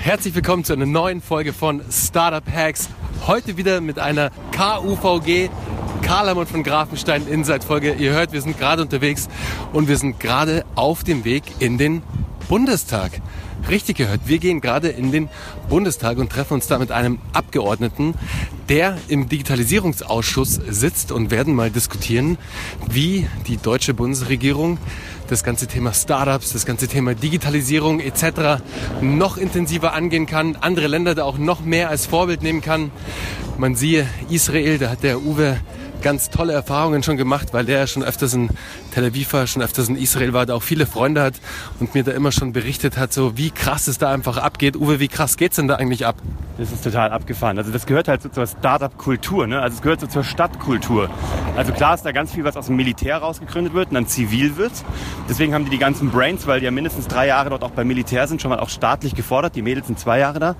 Herzlich willkommen zu einer neuen Folge von Startup Hacks. Heute wieder mit einer KUVG Karl von Grafenstein Inside Folge. Ihr hört, wir sind gerade unterwegs und wir sind gerade auf dem Weg in den Bundestag. Richtig gehört, wir gehen gerade in den Bundestag und treffen uns da mit einem Abgeordneten, der im Digitalisierungsausschuss sitzt und werden mal diskutieren, wie die deutsche Bundesregierung das ganze Thema Startups, das ganze Thema Digitalisierung etc. noch intensiver angehen kann, andere Länder da auch noch mehr als Vorbild nehmen kann. Man siehe Israel, da hat der Uwe ganz tolle Erfahrungen schon gemacht, weil der schon öfters in Tel Aviv war, schon öfters in Israel war, da auch viele Freunde hat und mir da immer schon berichtet hat, so wie krass es da einfach abgeht. Uwe, wie krass geht's denn da eigentlich ab? Das ist total abgefahren. Also das gehört halt so zur Startup-Kultur, ne? Also es gehört so zur Stadtkultur. Also klar ist da ganz viel, was aus dem Militär rausgegründet wird und dann zivil wird. Deswegen haben die die ganzen Brains, weil die ja mindestens drei Jahre dort auch beim Militär sind, schon mal auch staatlich gefordert. Die Mädels sind zwei Jahre da.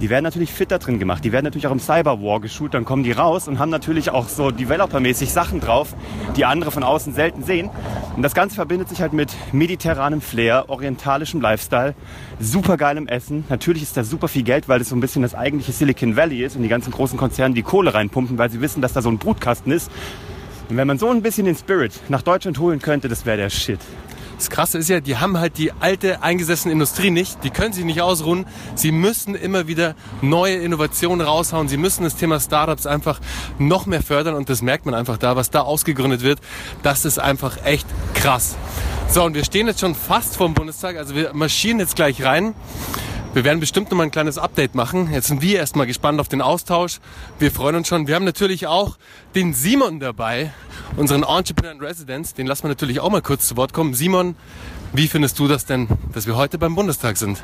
Die werden natürlich fit da drin gemacht. Die werden natürlich auch im Cyberwar geschult. Dann kommen die raus und haben natürlich auch so developermäßig Sachen drauf, die andere von außen selten sehen. Und das Ganze verbindet sich halt mit mediterranem Flair, orientalischem Lifestyle, supergeilem Essen. Natürlich ist da super viel Geld, weil das so ein bisschen das eigentliche Silicon Valley ist und die ganzen großen Konzerne die Kohle reinpumpen, weil sie wissen, dass da so ein Brutkasten ist. Und wenn man so ein bisschen den Spirit nach Deutschland holen könnte, das wäre der Shit. Das Krasse ist ja, die haben halt die alte eingesessene Industrie nicht. Die können sich nicht ausruhen. Sie müssen immer wieder neue Innovationen raushauen. Sie müssen das Thema Startups einfach noch mehr fördern und das merkt man einfach da, was da ausgegründet wird. Das ist einfach echt krass. So, und wir stehen jetzt schon fast vor dem Bundestag. Also wir marschieren jetzt gleich rein. Wir werden bestimmt noch mal ein kleines Update machen. Jetzt sind wir erstmal gespannt auf den Austausch. Wir freuen uns schon. Wir haben natürlich auch den Simon dabei, unseren Entrepreneur in Residence. Den lassen wir natürlich auch mal kurz zu Wort kommen. Simon, wie findest du das denn, dass wir heute beim Bundestag sind?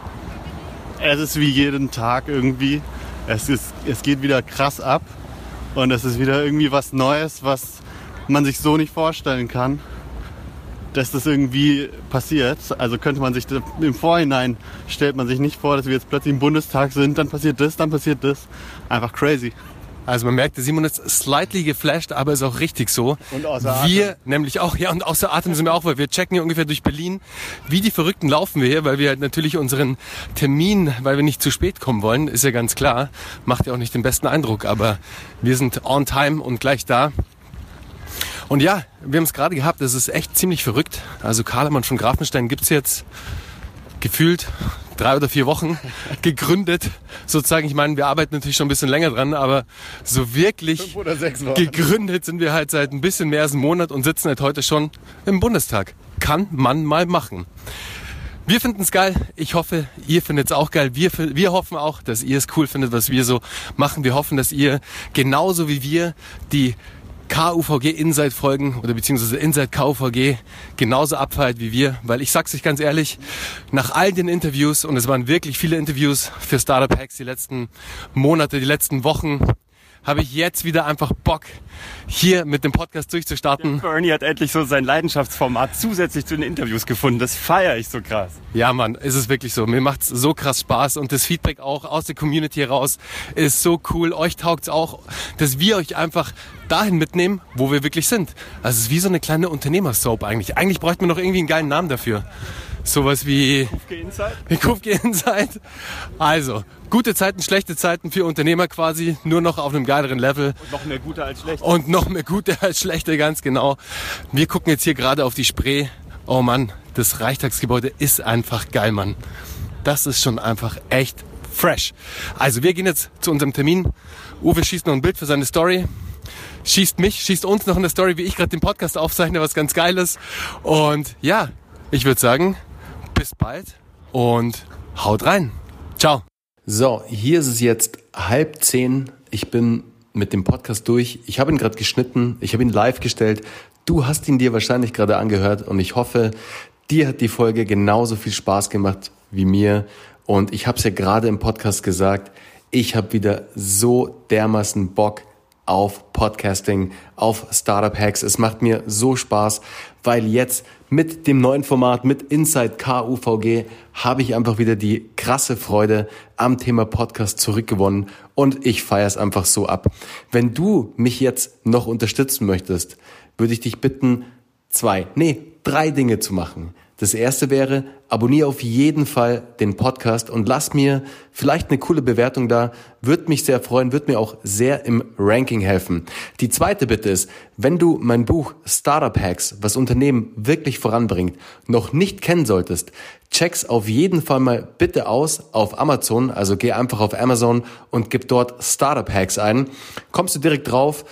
Es ist wie jeden Tag irgendwie. Es, ist, es geht wieder krass ab. Und es ist wieder irgendwie was Neues, was man sich so nicht vorstellen kann dass das irgendwie passiert. Also könnte man sich im Vorhinein stellt man sich nicht vor, dass wir jetzt plötzlich im Bundestag sind, dann passiert das, dann passiert das. Einfach crazy. Also man merkt, der Simon ist slightly geflasht, aber ist auch richtig so. Und außer Atem. Wir nämlich auch, ja, und außer Atem sind wir auch, weil wir checken hier ungefähr durch Berlin. Wie die Verrückten laufen wir hier, weil wir halt natürlich unseren Termin, weil wir nicht zu spät kommen wollen, ist ja ganz klar. Macht ja auch nicht den besten Eindruck, aber wir sind on time und gleich da. Und ja, wir haben es gerade gehabt, das ist echt ziemlich verrückt. Also Karlemann von Grafenstein gibt's jetzt gefühlt drei oder vier Wochen gegründet. Sozusagen, ich meine, wir arbeiten natürlich schon ein bisschen länger dran, aber so wirklich gegründet sind wir halt seit ein bisschen mehr als einem Monat und sitzen halt heute schon im Bundestag. Kann man mal machen. Wir finden es geil. Ich hoffe, ihr findet es auch geil. Wir, wir hoffen auch, dass ihr es cool findet, was wir so machen. Wir hoffen, dass ihr genauso wie wir die KUVG Inside Folgen oder beziehungsweise Inside KUVG genauso abfeiert wie wir, weil ich sag's euch ganz ehrlich, nach all den Interviews und es waren wirklich viele Interviews für Startup Hacks die letzten Monate, die letzten Wochen, habe ich jetzt wieder einfach Bock, hier mit dem Podcast durchzustarten. Der Bernie hat endlich so sein Leidenschaftsformat zusätzlich zu den Interviews gefunden. Das feiere ich so krass. Ja, Mann, ist es wirklich so. Mir macht's so krass Spaß und das Feedback auch aus der Community heraus ist so cool. Euch taugt's auch, dass wir euch einfach dahin mitnehmen, wo wir wirklich sind. Also es ist wie so eine kleine Unternehmersoap eigentlich. Eigentlich bräuchten wir noch irgendwie einen geilen Namen dafür. Sowas wie Kufke Insight. Kufke Insight. Also, gute Zeiten, schlechte Zeiten für Unternehmer quasi, nur noch auf einem geileren Level. Und noch mehr gute als schlechte. Und noch mehr gute als schlechte, ganz genau. Wir gucken jetzt hier gerade auf die Spree. Oh Mann, das Reichstagsgebäude ist einfach geil, Mann. Das ist schon einfach echt fresh. Also, wir gehen jetzt zu unserem Termin. Uwe schießt noch ein Bild für seine Story schießt mich, schießt uns noch eine Story, wie ich gerade den Podcast aufzeichne, was ganz geil ist. Und ja, ich würde sagen, bis bald und haut rein. Ciao. So, hier ist es jetzt halb zehn. Ich bin mit dem Podcast durch. Ich habe ihn gerade geschnitten. Ich habe ihn live gestellt. Du hast ihn dir wahrscheinlich gerade angehört und ich hoffe, dir hat die Folge genauso viel Spaß gemacht wie mir. Und ich habe es ja gerade im Podcast gesagt. Ich habe wieder so dermaßen Bock, auf Podcasting, auf Startup Hacks. Es macht mir so Spaß, weil jetzt mit dem neuen Format, mit Inside KUVG, habe ich einfach wieder die krasse Freude am Thema Podcast zurückgewonnen und ich feiere es einfach so ab. Wenn du mich jetzt noch unterstützen möchtest, würde ich dich bitten, zwei, nee, drei Dinge zu machen. Das erste wäre, abonniere auf jeden Fall den Podcast und lass mir vielleicht eine coole Bewertung da. Würde mich sehr freuen, wird mir auch sehr im Ranking helfen. Die zweite Bitte ist, wenn du mein Buch Startup Hacks, was Unternehmen wirklich voranbringt, noch nicht kennen solltest, check's auf jeden Fall mal bitte aus auf Amazon. Also geh einfach auf Amazon und gib dort Startup Hacks ein. Kommst du direkt drauf.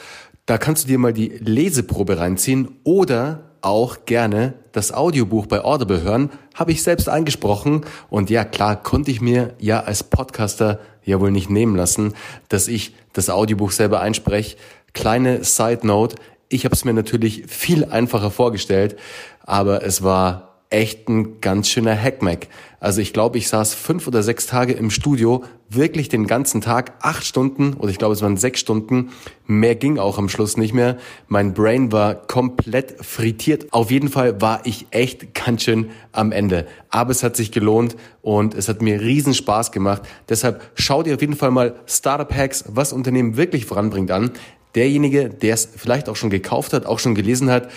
Da kannst du dir mal die Leseprobe reinziehen oder auch gerne das Audiobuch bei Audible hören. Habe ich selbst eingesprochen und ja, klar, konnte ich mir ja als Podcaster ja wohl nicht nehmen lassen, dass ich das Audiobuch selber einspreche. Kleine Side Note, ich habe es mir natürlich viel einfacher vorgestellt, aber es war echt ein ganz schöner Hackmack. Also ich glaube, ich saß fünf oder sechs Tage im Studio, wirklich den ganzen Tag, acht Stunden oder ich glaube, es waren sechs Stunden. Mehr ging auch am Schluss nicht mehr. Mein Brain war komplett frittiert. Auf jeden Fall war ich echt ganz schön am Ende. Aber es hat sich gelohnt und es hat mir riesen Spaß gemacht. Deshalb schau dir auf jeden Fall mal Startup Hacks, was Unternehmen wirklich voranbringt an. Derjenige, der es vielleicht auch schon gekauft hat, auch schon gelesen hat,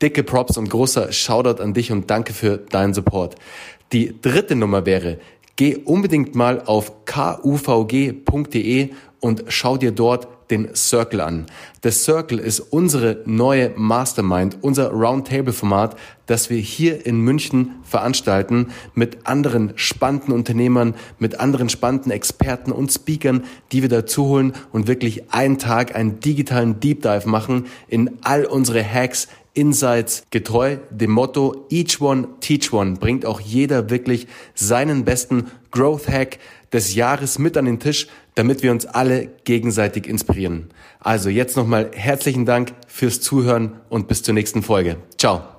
Dicke Props und großer Shoutout an dich und danke für deinen Support. Die dritte Nummer wäre, geh unbedingt mal auf kuvg.de und schau dir dort den Circle an. Der Circle ist unsere neue Mastermind, unser Roundtable-Format, das wir hier in München veranstalten mit anderen spannenden Unternehmern, mit anderen spannenden Experten und Speakern, die wir dazu holen und wirklich einen Tag einen digitalen Deep Dive machen in all unsere Hacks, Insights getreu dem Motto Each One Teach One bringt auch jeder wirklich seinen besten Growth Hack des Jahres mit an den Tisch, damit wir uns alle gegenseitig inspirieren. Also jetzt nochmal herzlichen Dank fürs Zuhören und bis zur nächsten Folge. Ciao.